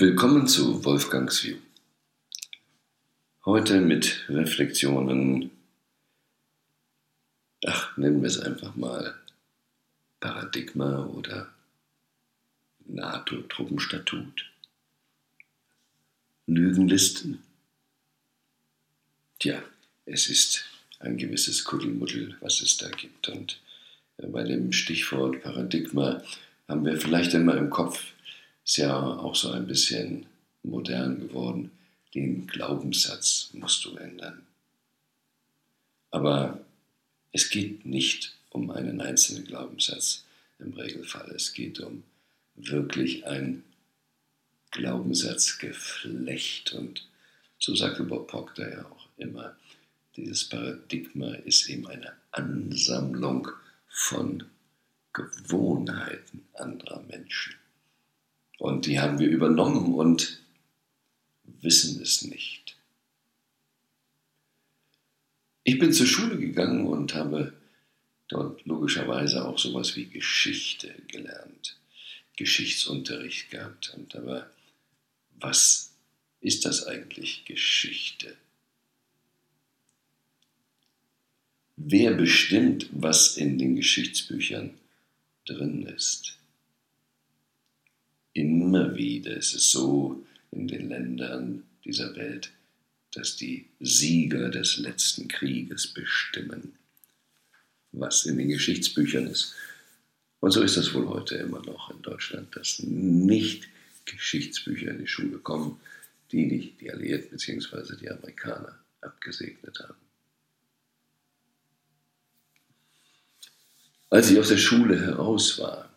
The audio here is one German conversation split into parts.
Willkommen zu Wolfgangs View. Heute mit Reflexionen, ach, nennen wir es einfach mal Paradigma oder NATO-Truppenstatut. Lügenlisten. Tja, es ist ein gewisses Kuddelmuddel, was es da gibt. Und äh, bei dem Stichwort Paradigma haben wir vielleicht einmal im Kopf, ist ja auch so ein bisschen modern geworden, den Glaubenssatz musst du ändern. Aber es geht nicht um einen einzelnen Glaubenssatz im Regelfall. Es geht um wirklich ein Glaubenssatzgeflecht. Und so sagte Bob Proctor ja auch immer, dieses Paradigma ist eben eine Ansammlung von Gewohnheiten anderer Menschen. Und die haben wir übernommen und wissen es nicht. Ich bin zur Schule gegangen und habe dort logischerweise auch sowas wie Geschichte gelernt, Geschichtsunterricht gehabt. Und aber was ist das eigentlich Geschichte? Wer bestimmt, was in den Geschichtsbüchern drin ist? Immer wieder ist es so in den Ländern dieser Welt, dass die Sieger des letzten Krieges bestimmen, was in den Geschichtsbüchern ist. Und so ist das wohl heute immer noch in Deutschland, dass nicht Geschichtsbücher in die Schule kommen, die nicht die Alliierten bzw. die Amerikaner abgesegnet haben. Als ich aus der Schule heraus war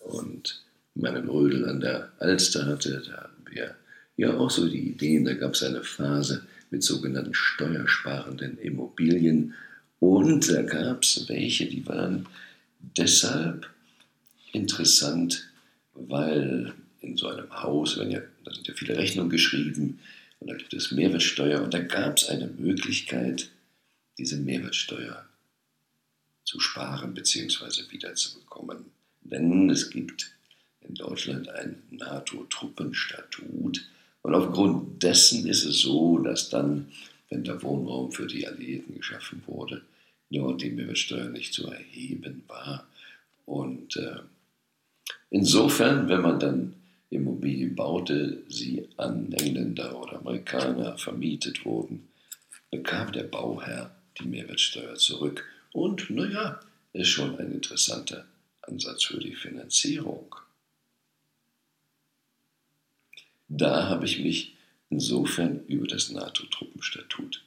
und meinen Rödel an der Alster hatte, da hatten wir ja auch so die Ideen, da gab es eine Phase mit sogenannten steuersparenden Immobilien und da gab es welche, die waren deshalb interessant, weil in so einem Haus, wenn ja, da sind ja viele Rechnungen geschrieben und da gibt es Mehrwertsteuer und da gab es eine Möglichkeit, diese Mehrwertsteuer zu sparen bzw. wiederzubekommen. Denn es gibt in Deutschland ein NATO-Truppenstatut. Und aufgrund dessen ist es so, dass dann, wenn der Wohnraum für die Alliierten geschaffen wurde, dort die Mehrwertsteuer nicht zu erheben war. Und äh, insofern, wenn man dann Immobilien baute, sie an Engländer oder Amerikaner vermietet wurden, bekam der Bauherr die Mehrwertsteuer zurück. Und naja, ist schon ein interessanter Ansatz für die Finanzierung. Da habe ich mich insofern über das NATO-Truppenstatut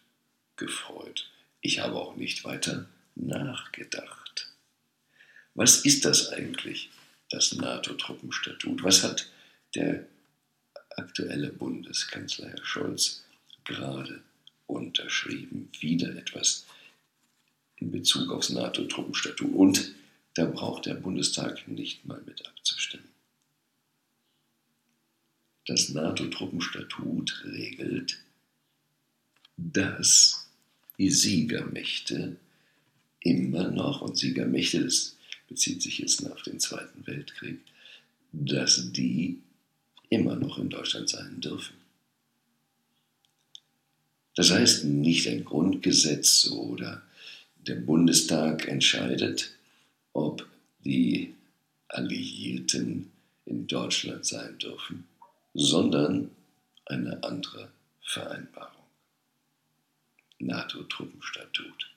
gefreut. Ich habe auch nicht weiter nachgedacht. Was ist das eigentlich, das NATO-Truppenstatut? Was hat der aktuelle Bundeskanzler Herr Scholz gerade unterschrieben? Wieder etwas in Bezug aufs NATO-Truppenstatut. Und da braucht der Bundestag nicht mal mit abzustimmen. Das NATO-Truppenstatut regelt, dass die Siegermächte immer noch, und Siegermächte, das bezieht sich jetzt auf den Zweiten Weltkrieg, dass die immer noch in Deutschland sein dürfen. Das heißt, nicht ein Grundgesetz oder der Bundestag entscheidet, ob die Alliierten in Deutschland sein dürfen, sondern eine andere Vereinbarung. NATO-Truppenstatut.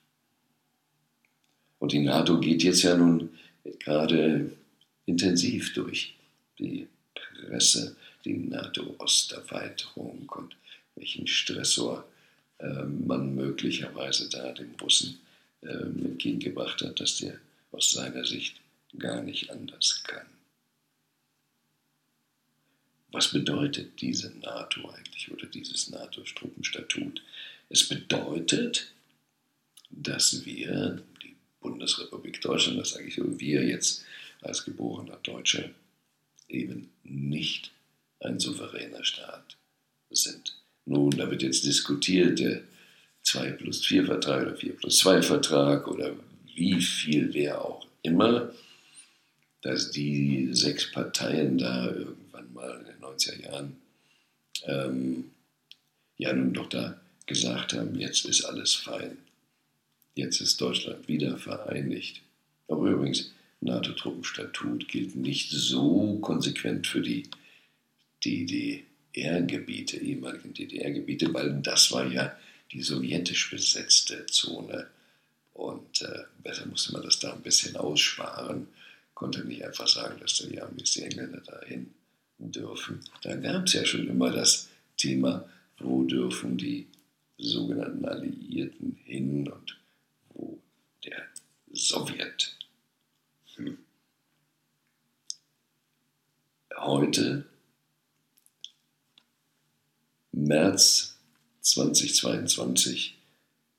Und die NATO geht jetzt ja nun gerade intensiv durch die Presse, die NATO-Osterweiterung und welchen Stressor äh, man möglicherweise da den Russen äh, entgegengebracht hat, dass der aus seiner Sicht gar nicht anders kann. Was bedeutet diese NATO eigentlich oder dieses NATO-Truppenstatut? Es bedeutet, dass wir, die Bundesrepublik Deutschland, das sage ich so, wir jetzt als geborener Deutscher eben nicht ein souveräner Staat sind. Nun, da wird jetzt diskutiert, der 2 plus 4 Vertrag oder 4 plus 2 Vertrag oder wie viel wer auch immer, dass die sechs Parteien da irgendwann mal in den 90er Jahren, ähm, ja nun doch da gesagt haben, jetzt ist alles fein. Jetzt ist Deutschland wieder vereinigt. Aber übrigens, NATO-Truppenstatut gilt nicht so konsequent für die DDR-Gebiete, ehemaligen DDR-Gebiete, weil das war ja die sowjetisch besetzte Zone. Und äh, besser musste man das da ein bisschen aussparen, konnte nicht einfach sagen, dass da die Amis, die Engländer dahin dürfen. Da gab es ja schon immer das Thema, wo dürfen die sogenannten Alliierten hin und wo der Sowjet. Hm. Heute, März 2022,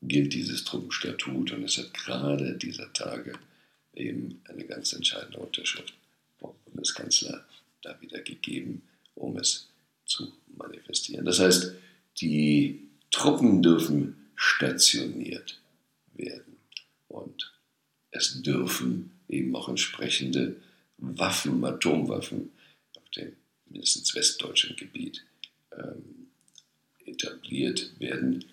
gilt dieses Truppenstatut und es hat gerade dieser Tage eben eine ganz entscheidende Unterschrift vom Bundeskanzler da wieder gegeben, um es zu manifestieren. Das heißt, die Truppen dürfen stationiert werden und es dürfen eben auch entsprechende Waffen, Atomwaffen auf dem mindestens westdeutschen Gebiet ähm, etabliert werden,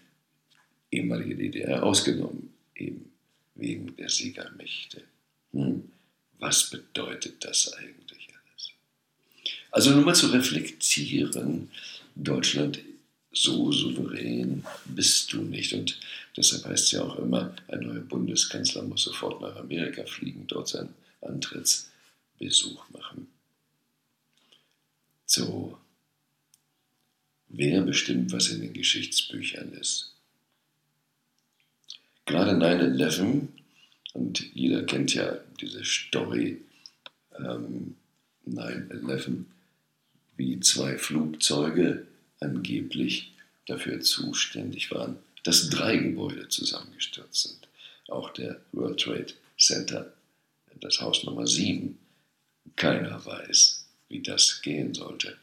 ehemalige DDR ausgenommen, eben wegen der Siegermächte. Hm. Was bedeutet das eigentlich? Also nur mal zu reflektieren, Deutschland so souverän bist du nicht. Und deshalb heißt es ja auch immer, ein neuer Bundeskanzler muss sofort nach Amerika fliegen, dort seinen Antrittsbesuch machen. So, wer bestimmt, was in den Geschichtsbüchern ist? Gerade 9-11, und jeder kennt ja diese Story, ähm, 9-11, wie zwei Flugzeuge angeblich dafür zuständig waren, dass drei Gebäude zusammengestürzt sind. Auch der World Trade Center, das Haus Nummer 7. Keiner weiß, wie das gehen sollte.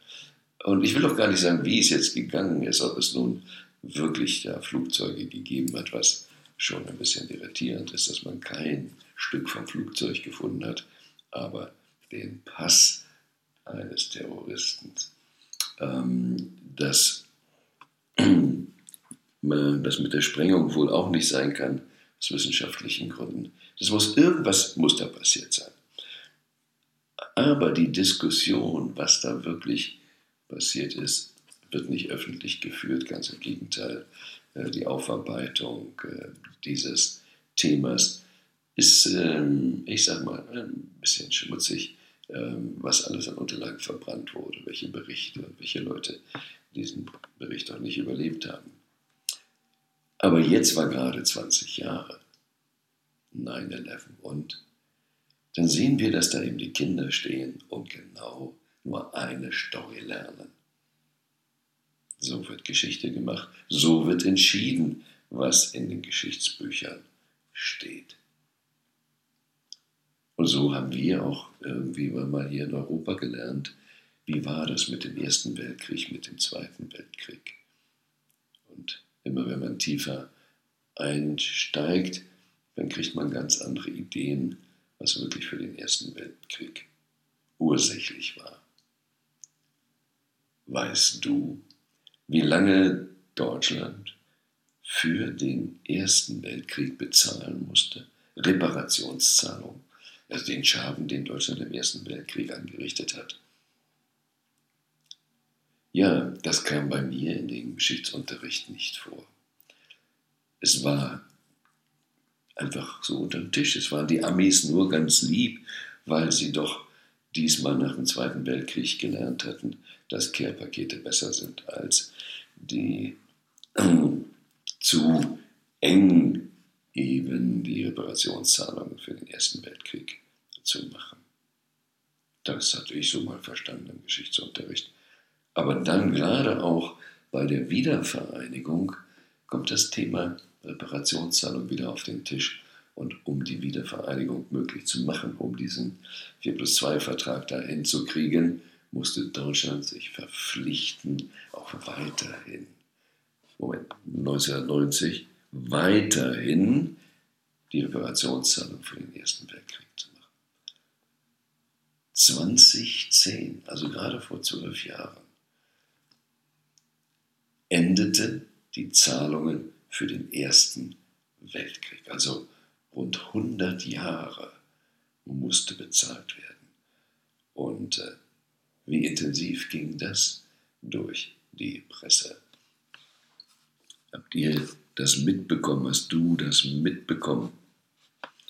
Und ich will auch gar nicht sagen, wie es jetzt gegangen ist, ob es nun wirklich da Flugzeuge gegeben hat, was schon ein bisschen irritierend ist, dass man kein Stück vom Flugzeug gefunden hat, aber den Pass eines Terroristen. Ähm, dass das mit der Sprengung wohl auch nicht sein kann, aus wissenschaftlichen Gründen. Das muss irgendwas muss da passiert sein. Aber die Diskussion, was da wirklich passiert ist, wird nicht öffentlich geführt, ganz im Gegenteil. Äh, die Aufarbeitung äh, dieses Themas ist, ähm, ich sag mal, ein bisschen schmutzig, was alles an Unterlagen verbrannt wurde, welche Berichte welche Leute diesen Bericht auch nicht überlebt haben. Aber jetzt war gerade 20 Jahre 9-11 und dann sehen wir, dass da eben die Kinder stehen und genau nur eine Story lernen. So wird Geschichte gemacht, so wird entschieden, was in den Geschichtsbüchern steht. Und so haben wir auch irgendwie mal hier in Europa gelernt, wie war das mit dem Ersten Weltkrieg, mit dem Zweiten Weltkrieg. Und immer wenn man tiefer einsteigt, dann kriegt man ganz andere Ideen, was wirklich für den Ersten Weltkrieg ursächlich war. Weißt du, wie lange Deutschland für den Ersten Weltkrieg bezahlen musste? Reparationszahlung, also den Schaden, den Deutschland im Ersten Weltkrieg angerichtet hat. Ja, das kam bei mir in den Geschichtsunterricht nicht vor. Es war einfach so unter dem Tisch. Es waren die Amis nur ganz lieb, weil sie doch diesmal nach dem Zweiten Weltkrieg gelernt hatten, dass Care-Pakete besser sind als die zu eng eben die Reparationszahlungen für den Ersten Weltkrieg zu machen. Das hatte ich so mal verstanden im Geschichtsunterricht. Aber dann gerade auch bei der Wiedervereinigung kommt das Thema Reparationszahlung wieder auf den Tisch. Und um die Wiedervereinigung möglich zu machen, um diesen 4 plus 2 Vertrag da hinzukriegen, musste Deutschland sich verpflichten, auch weiterhin, Moment, 1990, weiterhin die Reparationszahlung für den Ersten Weltkrieg zu machen. 2010, also gerade vor zwölf Jahren, endete die Zahlungen für den Ersten Weltkrieg. Also rund 100 Jahre musste bezahlt werden. Und äh, wie intensiv ging das durch die Presse? Habt ihr das mitbekommen? Hast du das mitbekommen?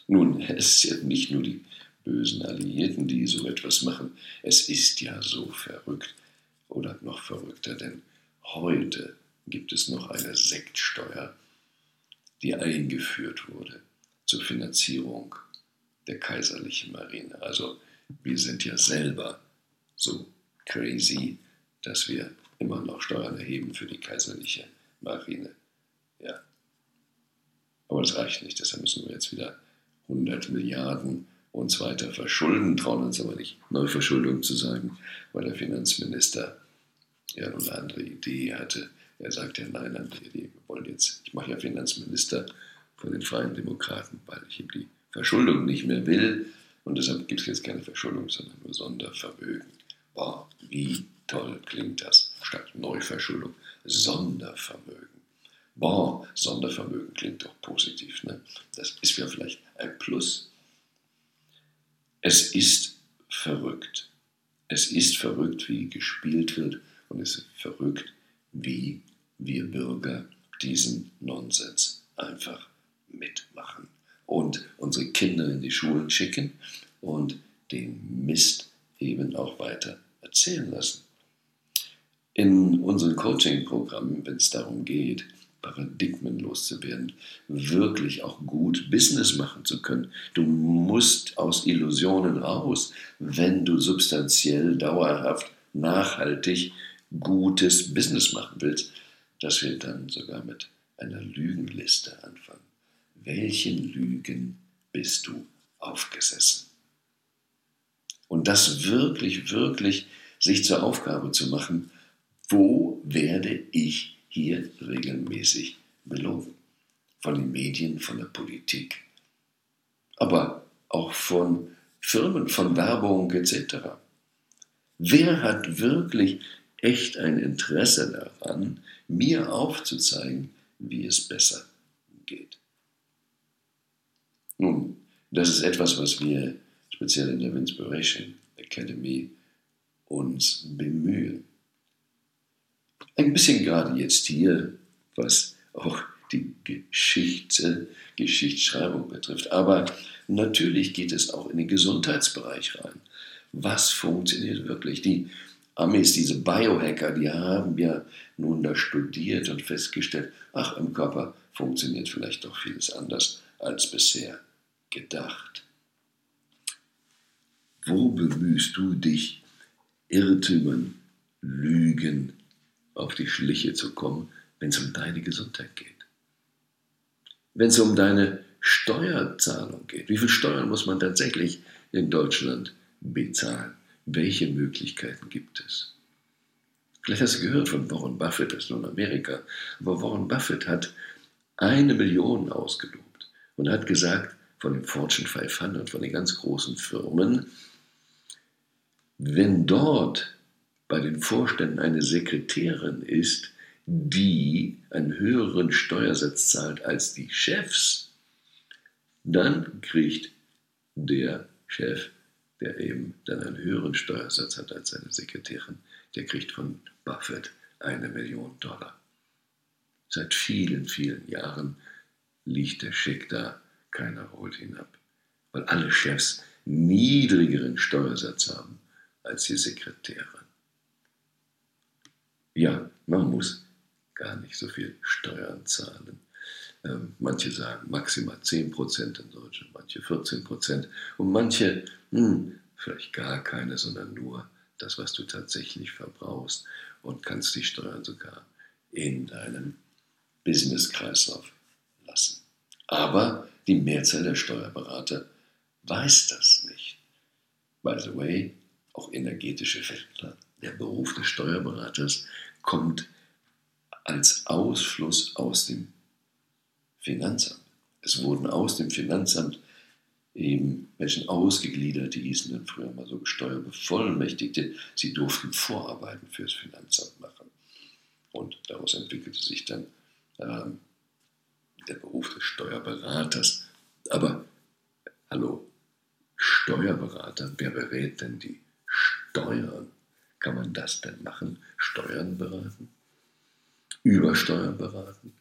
Nun, es sind nicht nur die bösen Alliierten, die so etwas machen. Es ist ja so verrückt oder noch verrückter, denn heute gibt es noch eine Sektsteuer, die eingeführt wurde zur Finanzierung der kaiserlichen Marine. Also wir sind ja selber so crazy, dass wir immer noch Steuern erheben für die kaiserliche Marine. Ja. Aber das reicht nicht, deshalb müssen wir jetzt wieder 100 Milliarden uns weiter verschulden, trauen uns aber nicht, Neuverschuldung zu sagen, weil der Finanzminister ja eine andere Idee hatte. Er sagte, ja, nein, andere Idee, wir wollen jetzt, ich mache ja Finanzminister von den Freien Demokraten, weil ich ihm die Verschuldung nicht mehr will. Und deshalb gibt es jetzt keine Verschuldung, sondern nur Sondervermögen. Boah, wie toll klingt das. Statt Neuverschuldung, Sondervermögen. Boah, Sondervermögen klingt doch positiv. Ne? Das ist ja vielleicht ein Plus. Es ist verrückt. Es ist verrückt, wie gespielt wird. Und es ist verrückt, wie wir Bürger diesen Nonsens einfach mitmachen und unsere Kinder in die Schulen schicken und den Mist eben auch weiter erzählen lassen. In unseren Coaching-Programmen, wenn es darum geht, Paradigmen loszuwerden, wirklich auch gut Business machen zu können. Du musst aus Illusionen raus, wenn du substanziell, dauerhaft, nachhaltig gutes Business machen willst, dass wir dann sogar mit einer Lügenliste anfangen welchen Lügen bist du aufgesessen? Und das wirklich, wirklich sich zur Aufgabe zu machen, wo werde ich hier regelmäßig belogen? Von den Medien, von der Politik, aber auch von Firmen, von Werbung etc. Wer hat wirklich echt ein Interesse daran, mir aufzuzeigen, wie es besser geht? Nun, das ist etwas, was wir speziell in der Inspiration Academy uns bemühen. Ein bisschen gerade jetzt hier, was auch die Geschichte, Geschichtsschreibung betrifft. Aber natürlich geht es auch in den Gesundheitsbereich rein. Was funktioniert wirklich? Die Amis, diese Biohacker, die haben ja nun da studiert und festgestellt, ach, im Körper funktioniert vielleicht doch vieles anders als bisher gedacht. Wo bemühst du dich, Irrtümern, Lügen auf die Schliche zu kommen, wenn es um deine Gesundheit geht? Wenn es um deine Steuerzahlung geht, wie viel Steuern muss man tatsächlich in Deutschland bezahlen? Welche Möglichkeiten gibt es? Vielleicht hast du gehört von Warren Buffett, das ist nur in Amerika, aber Warren Buffett hat eine Million ausgelobt und hat gesagt, von den Fortune 500, von den ganz großen Firmen, wenn dort bei den Vorständen eine Sekretärin ist, die einen höheren Steuersatz zahlt als die Chefs, dann kriegt der Chef, der eben dann einen höheren Steuersatz hat als seine Sekretärin, der kriegt von Buffett eine Million Dollar. Seit vielen, vielen Jahren liegt der Scheck da keiner holt ihn ab, weil alle Chefs niedrigeren Steuersatz haben als die Sekretäre. Ja, man muss gar nicht so viel Steuern zahlen. Ähm, manche sagen maximal 10% in Deutschland, manche 14% und manche hm, vielleicht gar keine, sondern nur das, was du tatsächlich verbrauchst und kannst die Steuern sogar in deinem Business-Kreislauf lassen. Aber die Mehrzahl der Steuerberater weiß das nicht. By the way, auch energetische Filter. Der Beruf des Steuerberaters kommt als Ausfluss aus dem Finanzamt. Es wurden aus dem Finanzamt eben Menschen ausgegliedert, die hießen dann früher mal so Steuerbevollmächtigte. Sie durften Vorarbeiten fürs Finanzamt machen. Und daraus entwickelte sich dann ähm, der Beruf des Steuerberaters. Aber hallo, Steuerberater, wer berät denn die Steuern? Kann man das denn machen? Steuern beraten? Über Steuern beraten?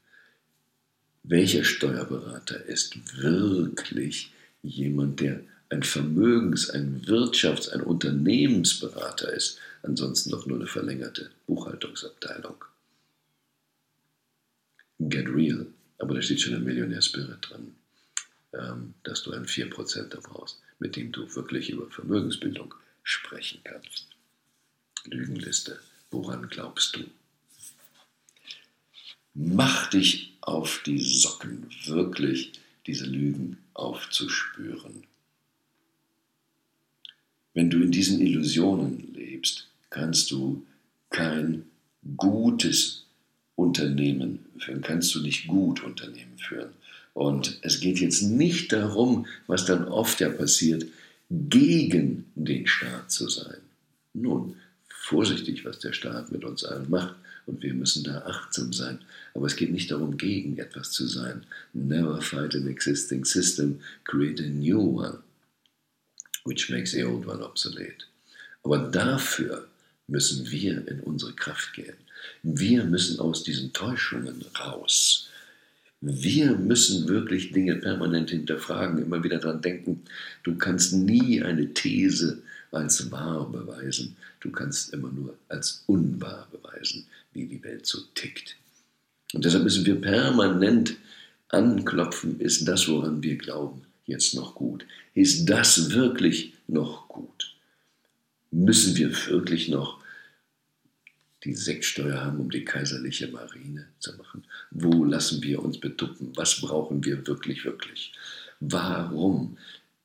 Welcher Steuerberater ist wirklich jemand, der ein Vermögens-, ein Wirtschafts-, ein Unternehmensberater ist, ansonsten doch nur eine verlängerte Buchhaltungsabteilung? Get real, aber da steht schon ein Millionär-Spirit drin, ähm, dass du einen 4% brauchst, mit dem du wirklich über Vermögensbildung sprechen kannst. Lügenliste, woran glaubst du? Mach dich auf die Socken, wirklich diese Lügen aufzuspüren. Wenn du in diesen Illusionen lebst, kannst du kein gutes Unternehmen führen, kannst du nicht gut Unternehmen führen. Und es geht jetzt nicht darum, was dann oft ja passiert, gegen den Staat zu sein. Nun, vorsichtig, was der Staat mit uns allen macht und wir müssen da achtsam sein. Aber es geht nicht darum, gegen etwas zu sein. Never fight an existing system, create a new one, which makes the old one obsolete. Aber dafür müssen wir in unsere Kraft gehen. Wir müssen aus diesen Täuschungen raus. Wir müssen wirklich Dinge permanent hinterfragen, immer wieder daran denken, du kannst nie eine These als wahr beweisen, du kannst immer nur als unwahr beweisen, wie die Welt so tickt. Und deshalb müssen wir permanent anklopfen, ist das, woran wir glauben, jetzt noch gut? Ist das wirklich noch gut? Müssen wir wirklich noch die Sektsteuer haben, um die kaiserliche Marine zu machen? Wo lassen wir uns betuppen? Was brauchen wir wirklich, wirklich? Warum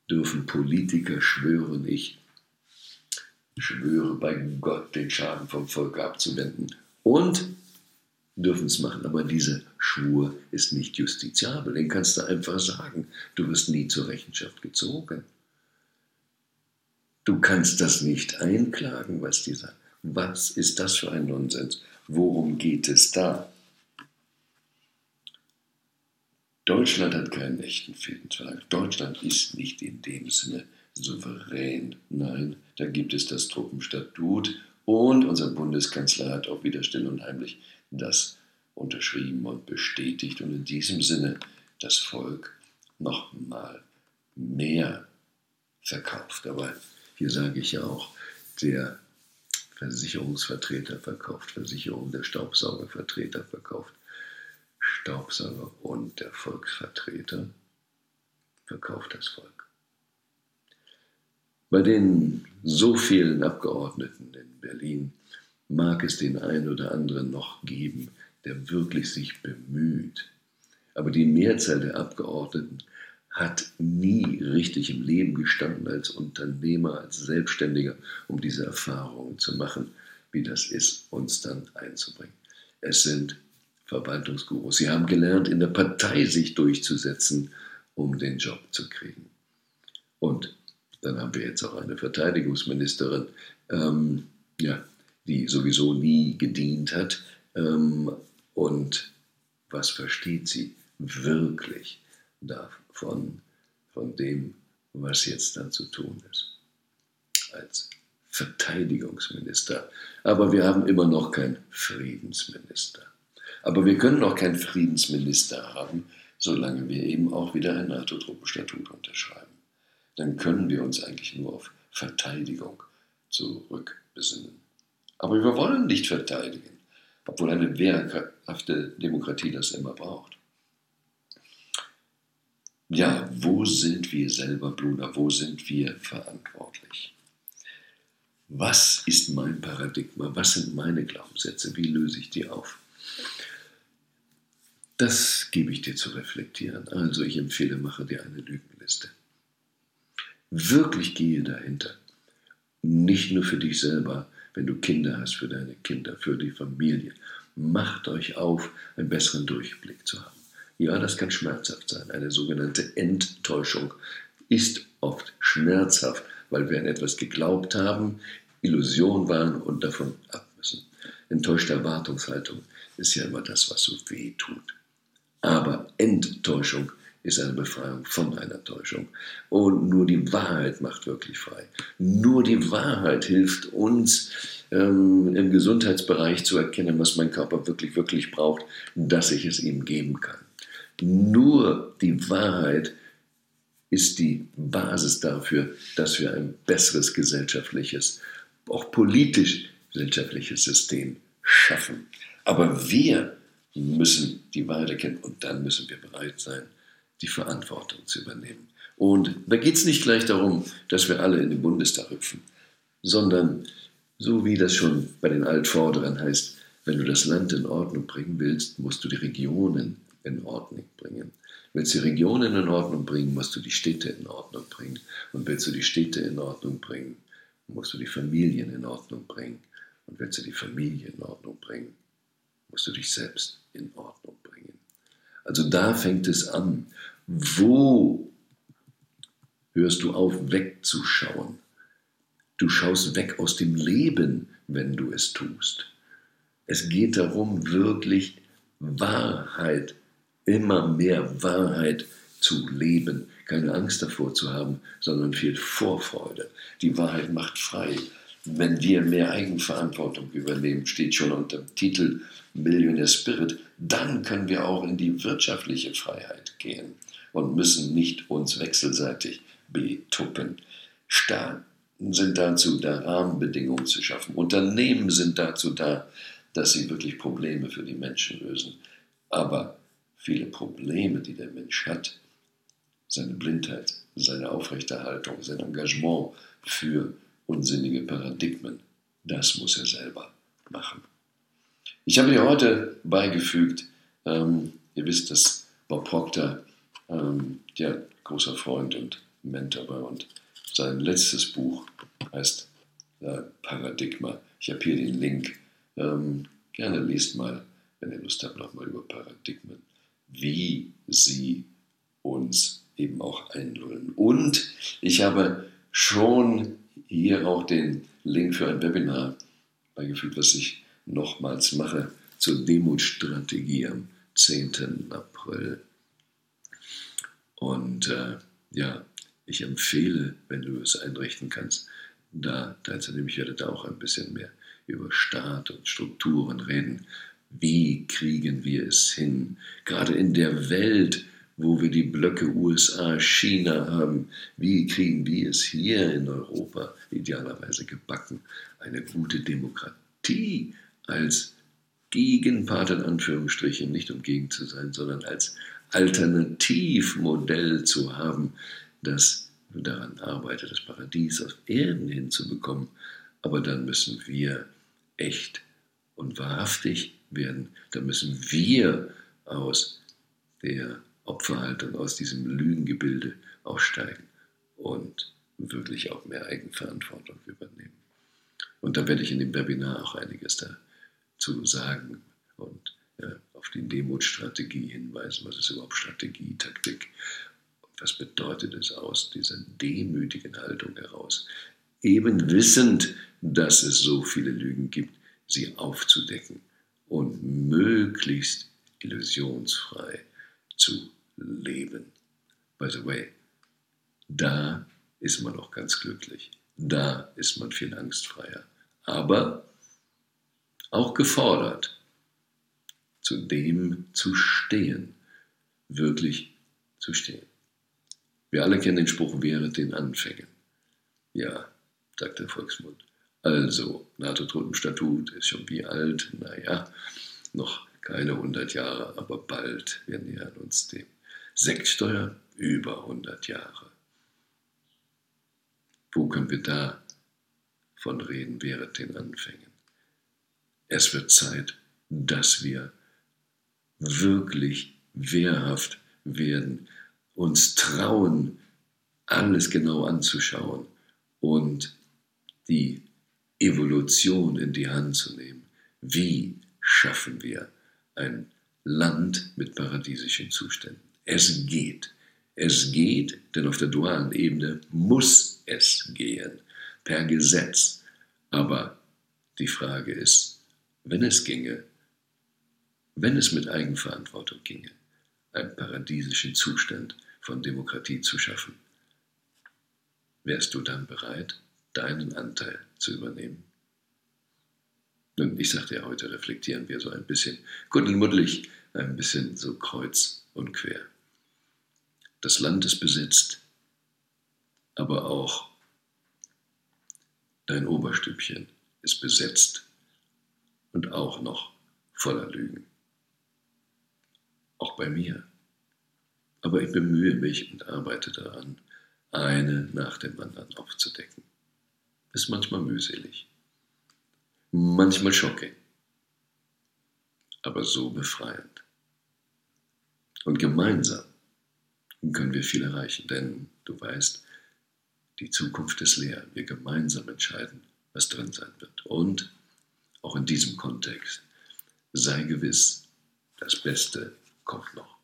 dürfen Politiker schwören, ich schwöre bei Gott, den Schaden vom Volk abzuwenden? Und dürfen es machen, aber dieser Schwur ist nicht justiziabel. Den kannst du einfach sagen. Du wirst nie zur Rechenschaft gezogen. Du kannst das nicht einklagen, was die sagen. Was ist das für ein Nonsens? Worum geht es da? Deutschland hat keinen echten Friedensvertrag. Deutschland ist nicht in dem Sinne souverän. Nein, da gibt es das Truppenstatut und unser Bundeskanzler hat auch wieder still und heimlich das unterschrieben und bestätigt und in diesem Sinne das Volk noch mal mehr verkauft. Aber hier sage ich ja auch, der Versicherungsvertreter verkauft Versicherung, der Staubsaugervertreter verkauft Staubsauger und der Volksvertreter verkauft das Volk. Bei den so vielen Abgeordneten in Berlin mag es den einen oder anderen noch geben, der wirklich sich bemüht. Aber die Mehrzahl der Abgeordneten hat nie richtig im Leben gestanden als Unternehmer, als Selbstständiger, um diese Erfahrungen zu machen, wie das ist, uns dann einzubringen. Es sind Verwaltungsgurus. Sie haben gelernt, in der Partei sich durchzusetzen, um den Job zu kriegen. Und dann haben wir jetzt auch eine Verteidigungsministerin, ähm, ja, die sowieso nie gedient hat. Ähm, und was versteht sie wirklich davon, von dem, was jetzt dann zu tun ist? Als Verteidigungsminister. Aber wir haben immer noch keinen Friedensminister. Aber wir können auch keinen Friedensminister haben, solange wir eben auch wieder ein NATO-Truppenstatut unterschreiben. Dann können wir uns eigentlich nur auf Verteidigung zurückbesinnen. Aber wir wollen nicht verteidigen, obwohl eine wehrhafte Demokratie das immer braucht. Ja, wo sind wir selber, Brüder? Wo sind wir verantwortlich? Was ist mein Paradigma? Was sind meine Glaubenssätze? Wie löse ich die auf? Das gebe ich dir zu reflektieren. Also ich empfehle, mache dir eine Lügenliste. Wirklich gehe dahinter. Nicht nur für dich selber, wenn du Kinder hast, für deine Kinder, für die Familie. Macht euch auf, einen besseren Durchblick zu haben. Ja, das kann schmerzhaft sein. Eine sogenannte Enttäuschung ist oft schmerzhaft, weil wir an etwas geglaubt haben, Illusion waren und davon ab müssen. enttäuschte Erwartungshaltung ist ja immer das, was so weh tut. Aber Enttäuschung ist eine Befreiung von einer Täuschung. Und nur die Wahrheit macht wirklich frei. Nur die Wahrheit hilft uns ähm, im Gesundheitsbereich zu erkennen, was mein Körper wirklich, wirklich braucht, dass ich es ihm geben kann. Nur die Wahrheit ist die Basis dafür, dass wir ein besseres gesellschaftliches, auch politisch gesellschaftliches System schaffen. Aber wir müssen die Wahrheit erkennen und dann müssen wir bereit sein, die Verantwortung zu übernehmen. Und da geht es nicht gleich darum, dass wir alle in den Bundestag hüpfen, sondern so wie das schon bei den Altvorderen heißt, wenn du das Land in Ordnung bringen willst, musst du die Regionen in Ordnung bringen. Willst du die Regionen in Ordnung bringen, musst du die Städte in Ordnung bringen. Und willst du die Städte in Ordnung bringen, musst du die Familien in Ordnung bringen. Und willst du die Familie in Ordnung bringen, musst du dich selbst in Ordnung bringen. Also da fängt es an. Wo hörst du auf, wegzuschauen? Du schaust weg aus dem Leben, wenn du es tust. Es geht darum, wirklich Wahrheit, immer mehr Wahrheit zu leben. Keine Angst davor zu haben, sondern viel Vorfreude. Die Wahrheit macht frei. Wenn wir mehr Eigenverantwortung übernehmen, steht schon unter dem Titel Millionaire Spirit, dann können wir auch in die wirtschaftliche Freiheit gehen und müssen nicht uns wechselseitig betuppen. Staaten sind dazu da, Rahmenbedingungen zu schaffen. Unternehmen sind dazu da, dass sie wirklich Probleme für die Menschen lösen. Aber viele Probleme, die der Mensch hat, seine Blindheit, seine Aufrechterhaltung, sein Engagement für unsinnige Paradigmen, das muss er selber machen. Ich habe dir heute beigefügt, ähm, ihr wisst, dass Bob Proctor ähm, ja, großer Freund und Mentor war. Und sein letztes Buch heißt äh, Paradigma. Ich habe hier den Link. Ähm, gerne lest mal, wenn ihr Lust habt, nochmal über Paradigmen, wie sie uns eben auch einlullen. Und ich habe schon hier auch den Link für ein Webinar beigefügt, was ich nochmals mache zur Demutstrategie am 10. April und äh, ja, ich empfehle, wenn du es einrichten kannst, da teilzunehmen. Ich werde da auch ein bisschen mehr über Staat und Strukturen reden. Wie kriegen wir es hin? Gerade in der Welt, wo wir die Blöcke USA, China haben, wie kriegen wir es hier in Europa idealerweise gebacken, eine gute Demokratie als Gegenpart in Anführungsstrichen, nicht um gegen zu sein, sondern als Alternativmodell zu haben, das daran arbeitet, das Paradies auf Erden hinzubekommen. Aber dann müssen wir echt und wahrhaftig werden. Da müssen wir aus der Opferhaltung, aus diesem Lügengebilde aussteigen und wirklich auch mehr Eigenverantwortung übernehmen. Und da werde ich in dem Webinar auch einiges dazu sagen und auf die Demutstrategie hinweisen. Was ist überhaupt Strategie, Taktik? Was bedeutet es aus dieser demütigen Haltung heraus? Eben wissend, dass es so viele Lügen gibt, sie aufzudecken und möglichst illusionsfrei zu leben. By the way, da ist man auch ganz glücklich. Da ist man viel angstfreier. Aber auch gefordert zu dem zu stehen, wirklich zu stehen. Wir alle kennen den Spruch, wäre den Anfängen. Ja, sagt der Volksmund. Also, NATO-Totenstatut ist schon wie alt? Naja, noch keine 100 Jahre, aber bald. Wir nähern uns dem. Sektsteuer über 100 Jahre. Wo können wir da von reden, wäre den Anfängen? Es wird Zeit, dass wir wirklich wehrhaft werden, uns trauen, alles genau anzuschauen und die Evolution in die Hand zu nehmen. Wie schaffen wir ein Land mit paradiesischen Zuständen? Es geht. Es geht, denn auf der dualen Ebene muss es gehen, per Gesetz. Aber die Frage ist, wenn es ginge, wenn es mit Eigenverantwortung ginge, einen paradiesischen Zustand von Demokratie zu schaffen, wärst du dann bereit, deinen Anteil zu übernehmen? Nun, ich sagte ja, heute reflektieren wir so ein bisschen kuddelmuddelig, ein bisschen so kreuz und quer. Das Land ist besetzt, aber auch dein Oberstübchen ist besetzt und auch noch voller Lügen. Auch bei mir. Aber ich bemühe mich und arbeite daran, eine nach dem anderen aufzudecken. Ist manchmal mühselig, manchmal shocking, aber so befreiend. Und gemeinsam können wir viel erreichen, denn du weißt, die Zukunft ist leer. Wir gemeinsam entscheiden, was drin sein wird. Und auch in diesem Kontext sei gewiss, das Beste kommt noch.